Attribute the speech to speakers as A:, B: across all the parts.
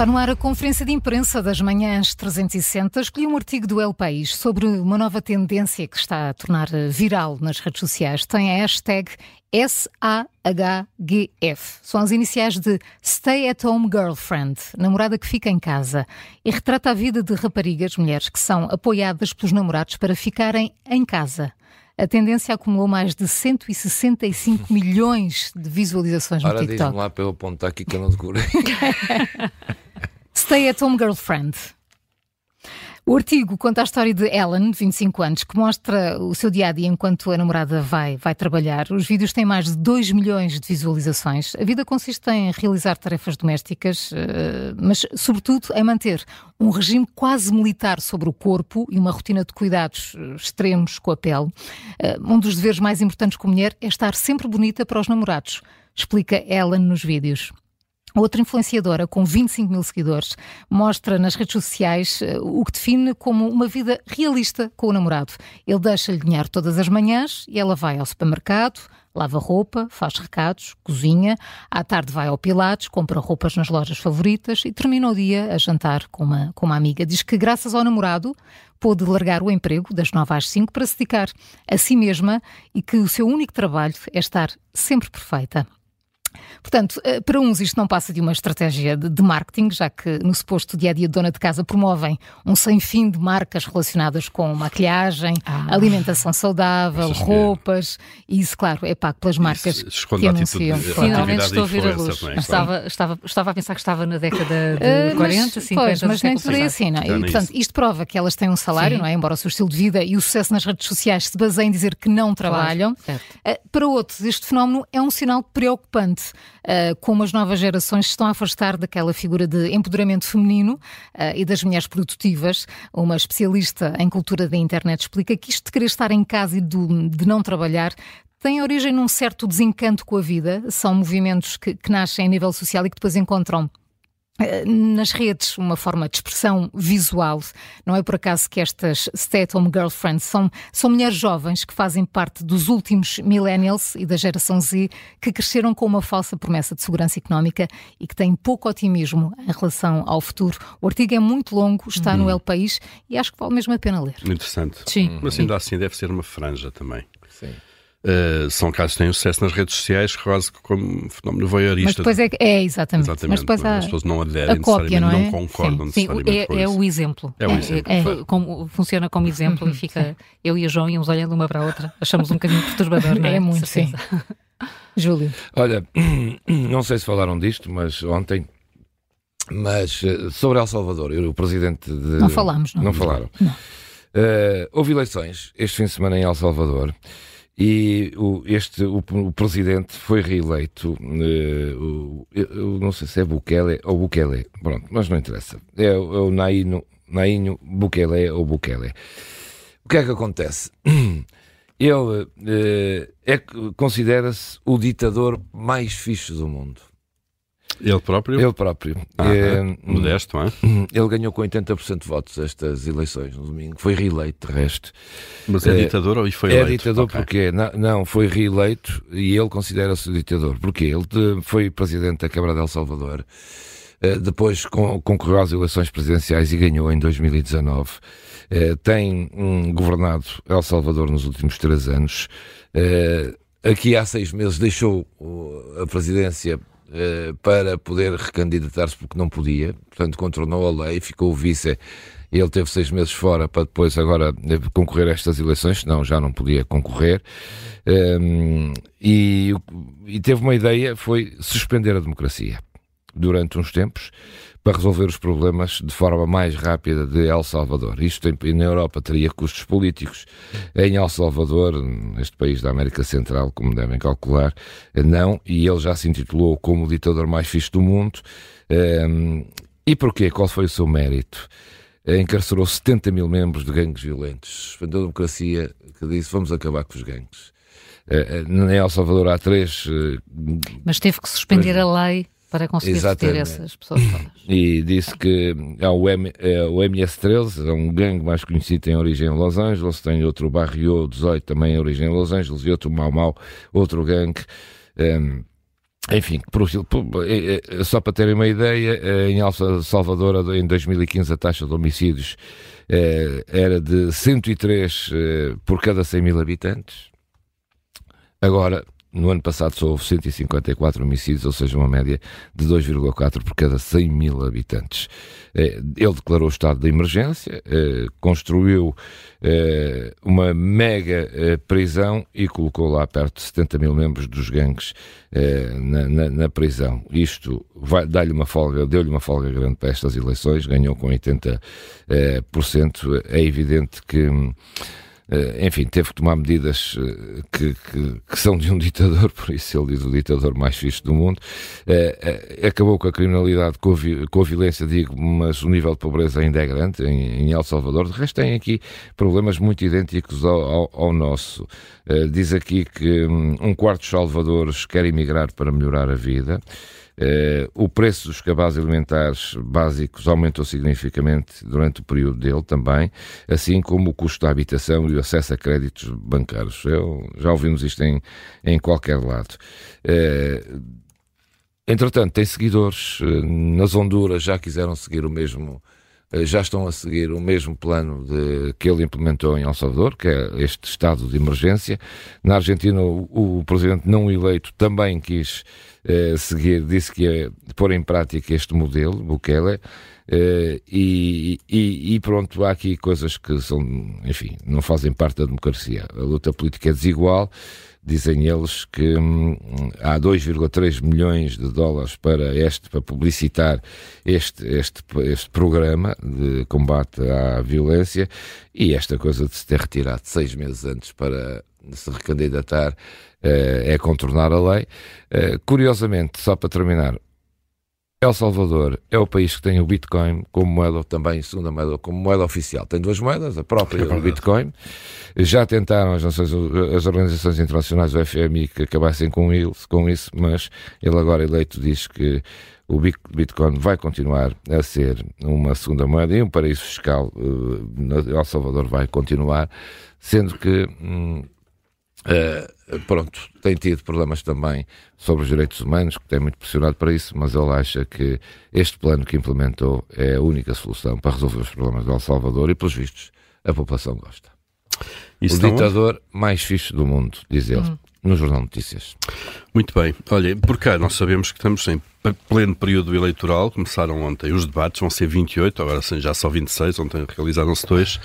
A: Está no ar a conferência de imprensa das manhãs 360. Escolhi um artigo do El País sobre uma nova tendência que está a tornar viral nas redes sociais. Tem a hashtag SAHGF. São as iniciais de Stay at Home Girlfriend, namorada que fica em casa. E retrata a vida de raparigas, mulheres que são apoiadas pelos namorados para ficarem em casa. A tendência acumulou mais de 165 milhões de visualizações no
B: Ora,
A: TikTok.
B: diz-me lá para eu apontar aqui que eu não decorei.
A: Stay at Home Girlfriend. O artigo conta a história de Ellen, de 25 anos, que mostra o seu dia a dia enquanto a namorada vai, vai trabalhar. Os vídeos têm mais de 2 milhões de visualizações. A vida consiste em realizar tarefas domésticas, eh, mas, sobretudo, em manter um regime quase militar sobre o corpo e uma rotina de cuidados eh, extremos com a pele. Eh, Um dos deveres mais importantes como mulher é estar sempre bonita para os namorados, explica Ellen nos vídeos. Outra influenciadora com 25 mil seguidores mostra nas redes sociais eh, o que define como uma vida realista com o namorado. Ele deixa-lhe dinheiro todas as manhãs e ela vai ao supermercado, lava roupa, faz recados, cozinha, à tarde vai ao Pilates, compra roupas nas lojas favoritas e termina o dia a jantar com uma, com uma amiga. Diz que graças ao namorado pôde largar o emprego das 9 às 5 para se dedicar a si mesma e que o seu único trabalho é estar sempre perfeita. Portanto, eh, para uns isto não passa de uma estratégia de, marketing, já que no suposto dia a dia de dona de casa promovem um sem fim de marcas relacionadas com maquilhagem, alimentação saudável,
C: é?
A: roupas, e isso, claro, é pago pelas marcas que anunciam.
D: Finalmente estou a ver a luz.
C: também,
D: estava, estava, estava a pensar que estava na década de
A: Uh,
D: 40,
A: mas,
D: 50
A: pois, mas nem
D: século
A: tudo é assim, não é? E,
C: nem
A: portanto,
C: isso.
A: isto prova que elas têm um salário,
D: Sim.
A: não é? Embora o seu estilo de vida e o sucesso nas redes sociais se baseiem em dizer que não trabalham.
D: certo.
A: Uh, Para outros, este fenómeno é um sinal preocupante, uh, como as novas gerações se estão a afastar daquela figura de empoderamento feminino uh, e das mulheres produtivas. Uma especialista em cultura da internet explica que isto de querer estar em casa e do- de não trabalhar tem origem num certo desencanto com a vida. São movimentos que, que nascem a nível social e que depois encontram nas redes uma forma de expressão visual. Não é por acaso que estas stay-at-home girlfriends são, são mulheres jovens que fazem parte dos últimos millennials e da geração Z que cresceram com uma falsa promessa de segurança económica e que têm pouco otimismo em relação ao futuro. O artigo é muito longo, está no El País e acho que vale mesmo a pena ler.
C: Interessante.
D: Sim.
C: Mas ainda assim deve ser uma franja também.
B: Sim.
C: Uh, são casos que têm sucesso nas redes sociais, quase como um fenómeno voyeurista.
A: Mas depois é, é exatamente.
C: Exatamente.
A: Mas depois há,
C: As pessoas não aderem
A: a cópia,
C: necessariamente,
A: não é?
C: concordam
D: Sim,
C: necessariamente
D: é,
C: com
D: é
C: isso.
D: o exemplo.
C: É o exemplo.
D: é- como, funciona como exemplo e fica eu e a João íamos olhando uma para a outra. Achamos um bocadinho perturbador, não é?
A: É muito, sim. Júlio.
B: Olha, não sei se falaram disto, mas ontem. Mas eh, sobre El Salvador, eu, o presidente de.
A: Não falámos, não.
B: Não falaram.
A: Não.
B: Eh, houve eleições este fim de semana em El Salvador e o, este, o, o presidente foi reeleito. eh, o- não sei se é Bukele ou Bukele, pronto, mas não interessa. É, é o Naino, Nainho Bukele ou Bukele. O que é que acontece? Ele eh, é, considera-se o ditador mais fixe do mundo.
C: Ele próprio?
B: Ele próprio.
C: Ah,
B: Eh,
C: Modesto, não é?
B: ele ganhou com 80% de votos estas eleições no domingo. Foi reeleito, de resto.
C: Mas é,
B: É-
C: ditador ou foi
B: é
C: eleito?
B: ditador
C: Ok.
B: porque não, não, foi reeleito e ele considera-se ditador. Porquê? Ele foi presidente da Câmara de El Salvador. eh, Depois con- concorreu às eleições presidenciais e ganhou em 2019. Eh, Tem hum, governado El Salvador nos últimos três anos. Eh, Aqui há seis meses deixou a presidência para poder recandidatar-se porque não podia, portanto contornou a lei, ficou vice. Ele teve seis meses fora para depois agora eh, concorrer a estas eleições, senão já não podia concorrer. Ehm, e, e teve uma ideia, foi suspender a democracia durante uns tempos para resolver os problemas de forma mais rápida de El Salvador. Isto em, na Europa teria custos políticos. Em El Salvador, neste país da América Central, como devem calcular, não. E ele já se intitulou como o ditador mais fixe do mundo. Ehm, e porquê? Qual foi o seu mérito? Encarcerou 70 mil membros de gangues violentos. Suspendeu a democracia que disse vamos acabar com os gangues. Eh, Em El Salvador há três eh,
D: Mas teve que suspender
B: Pois.
D: a lei para conseguir
B: Exatamente.
D: essas pessoas todas.
B: e disse que há o, M, é, o MS-13, é um gangue mais conhecido, tem origem em Los Angeles, tem outro Barrio 18, também em origem em Los Angeles, e outro Mau Mau, outro gangue. Em, enfim, só para terem uma ideia, em El Salvador, em 2015, a taxa de homicídios era de 103 por cada 100 mil habitantes. Agora, no ano passado só houve 154 homicídios, ou seja, uma média de 2,4 por cada 100 mil habitantes. Eh, ele declarou o estado de emergência, eh, construiu eh, uma mega prisão e colocou lá perto de 70 mil membros dos gangues na, na, na prisão. Isto dá-lhe uma folga, deu-lhe uma folga grande para estas eleições, ganhou com 80%. É evidente que eh, enfim, teve que tomar medidas eh, que, que, que, são de um ditador, por isso ele diz o ditador mais fixe do mundo. Eh, acabou com a criminalidade, com a, com a violência, digo, mas o nível de pobreza ainda é grande em, em El Salvador. De resto, tem aqui problemas muito idênticos ao, ao, ao nosso. Diz aqui que hum, um quarto dos salvadores quer emigrar para melhorar a vida. Uh, o preço dos cabazes alimentares básicos aumentou significativamente durante o período dele também, assim como o custo da habitação e o acesso a créditos bancários. Eu, já ouvimos isto em, em qualquer lado. Uh, entretanto, tem seguidores uh, nas Honduras, já quiseram seguir o mesmo já estão a seguir o mesmo plano de, que ele implementou em El Salvador, que é este estado de emergência. Na Argentina, o, o presidente não eleito também quis eh, seguir, disse que ia pôr em prática este modelo, Bukele, eh, e, e, e, pronto, há aqui coisas que são, enfim, não fazem parte da democracia. A luta política é desigual, dizem eles que hum, há 2,3 milhões de dólares para este, para publicitar este, este, este programa de combate à violência e esta coisa de se ter retirado seis meses antes para se recandidatar é contornar a lei. Eh, curiosamente, só para terminar, El Salvador é o país que tem o Bitcoin como moeda, também segunda moeda, como moeda oficial. Tem duas moedas, a própria é o Bitcoin. Já tentaram as, nações, as organizações internacionais, o FMI, que acabassem com, ele, com isso, mas ele agora eleito diz que o Bitcoin vai continuar a ser uma segunda moeda e um paraíso fiscal. Uh, El Salvador vai continuar, sendo que. Hum, Uh, pronto, tem tido problemas também sobre os direitos humanos, que tem muito pressionado para isso, mas ele acha que este plano que implementou é a única solução para resolver os problemas de El Salvador e, pelos vistos, a população gosta. Isso o ditador mais fixe do mundo, diz ele, uhum. no Jornal Notícias.
C: Muito bem. Olha, por cá nós sabemos que estamos em pleno período eleitoral, começaram ontem os debates, vão ser 28, agora já só 26, ontem realizaram-se dois,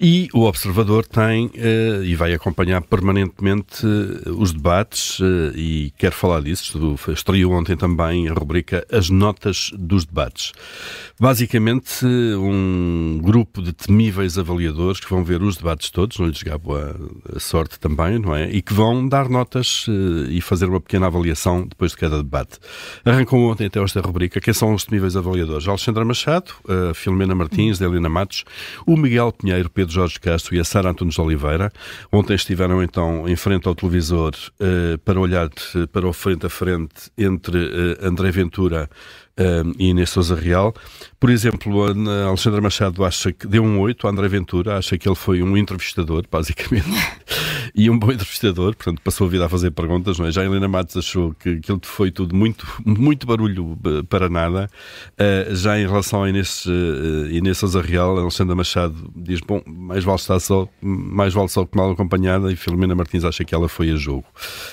C: e o Observador tem uh, e vai acompanhar permanentemente uh, os debates uh, e quer falar disso, estreou ontem também a rubrica As Notas dos Debates. Basicamente, um grupo de temíveis avaliadores que vão ver os debates todos, não lhes gabo a, a sorte também, não é? E que vão dar notas e fazer uma pequena avaliação depois de cada debate. Arrancou com ontem até esta rubrica, quem são os temíveis avaliadores? Alexandra Machado, a Filomena Martins, Helena Matos, o Miguel Pinheiro, Pedro Jorge Castro e a Sara Antunes Oliveira. Ontem estiveram então em frente ao televisor uh, para olhar para o frente a frente entre uh, André Ventura e Inês Souza Real. Por exemplo, a Alexandra Machado acha que deu um 8, a André Ventura acha que ele foi um entrevistador, basicamente, e um bom entrevistador, portanto passou a vida a fazer perguntas, não é? Já a Helena Matos achou que aquilo foi tudo muito, muito barulho eh, para nada. Uh, já em relação a Inês, uh, Inês Souza Real, a Alexandra Machado diz, bom, mais vale estar só, mais vale só que mal acompanhada, e Filomena Martins acha que ela foi a jogo.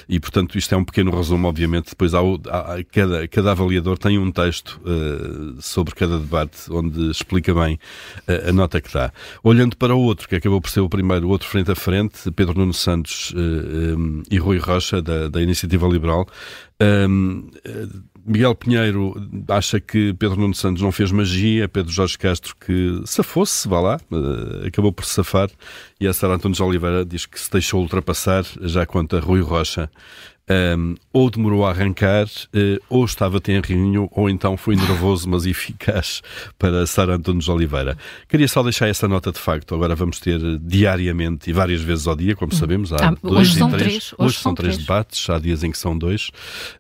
C: E, portanto, isto é um pequeno resumo, obviamente, depois há, há cada, cada avaliador tem um texto uh, sobre cada debate, onde explica bem a nota que dá. Olhando para o outro, que acabou por ser o primeiro, o outro frente a frente, Pedro Nuno Santos uh, eh, um, e Rui Rocha, da, da Iniciativa Liberal, um, Miguel Pinheiro acha que Pedro Nuno Santos não fez magia, Pedro Jorge Castro que se fosse, vá lá, acabou por safar, e a Sara Antunes Oliveira diz que se deixou ultrapassar, já quanto a Rui Rocha, um, ou demorou a arrancar, uh, ou estava tenrinho, ou então foi nervoso, mas eficaz para Sara Antunes Oliveira. Queria só deixar essa nota de facto. Agora vamos ter diariamente e várias vezes ao dia, como sabemos. Há ah, dois
D: hoje
C: são
D: três. Hoje,
C: hoje são três, três debates, há dias em que são dois,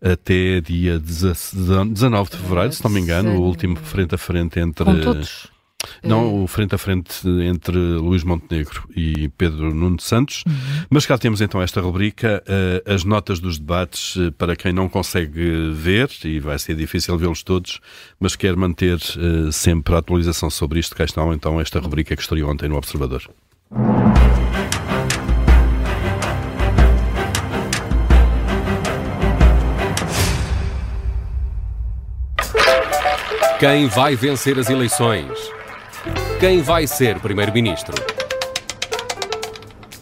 C: até dia 19 de fevereiro, se não me engano, o último frente a frente entre.
D: Com todos
C: Não, o frente a frente entre Luís Montenegro e Pedro Nuno Santos. Uhum. Mas cá temos então esta rubrica, uh, as notas dos debates, uh, para quem não consegue ver, e vai ser difícil vê-los todos, mas quer manter uh, sempre a atualização sobre isto, cá está então esta rubrica que estreou ontem no Observador.
E: Quem vai vencer as eleições? Quem vai ser primeiro-ministro?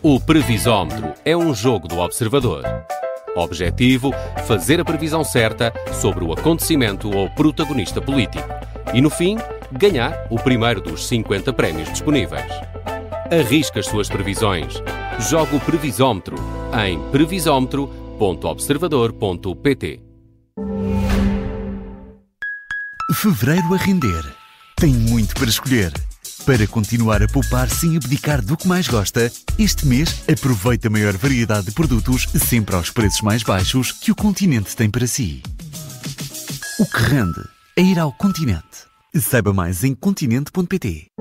E: O Previsómetro é um jogo do observador. Objetivo: fazer a previsão certa sobre o acontecimento ou protagonista político. E no fim, ganhar o primeiro dos 50 prémios disponíveis. Arrisca as suas previsões. Joga o Previsómetro em previsómetro.observador.pt.
F: Fevereiro a render. Tem muito para escolher. Para continuar a poupar sem abdicar do que mais gosta, este mês aproveite a maior variedade de produtos sempre aos preços mais baixos que o continente tem para si. O que rende é ir ao continente. Saiba mais em continente.pt.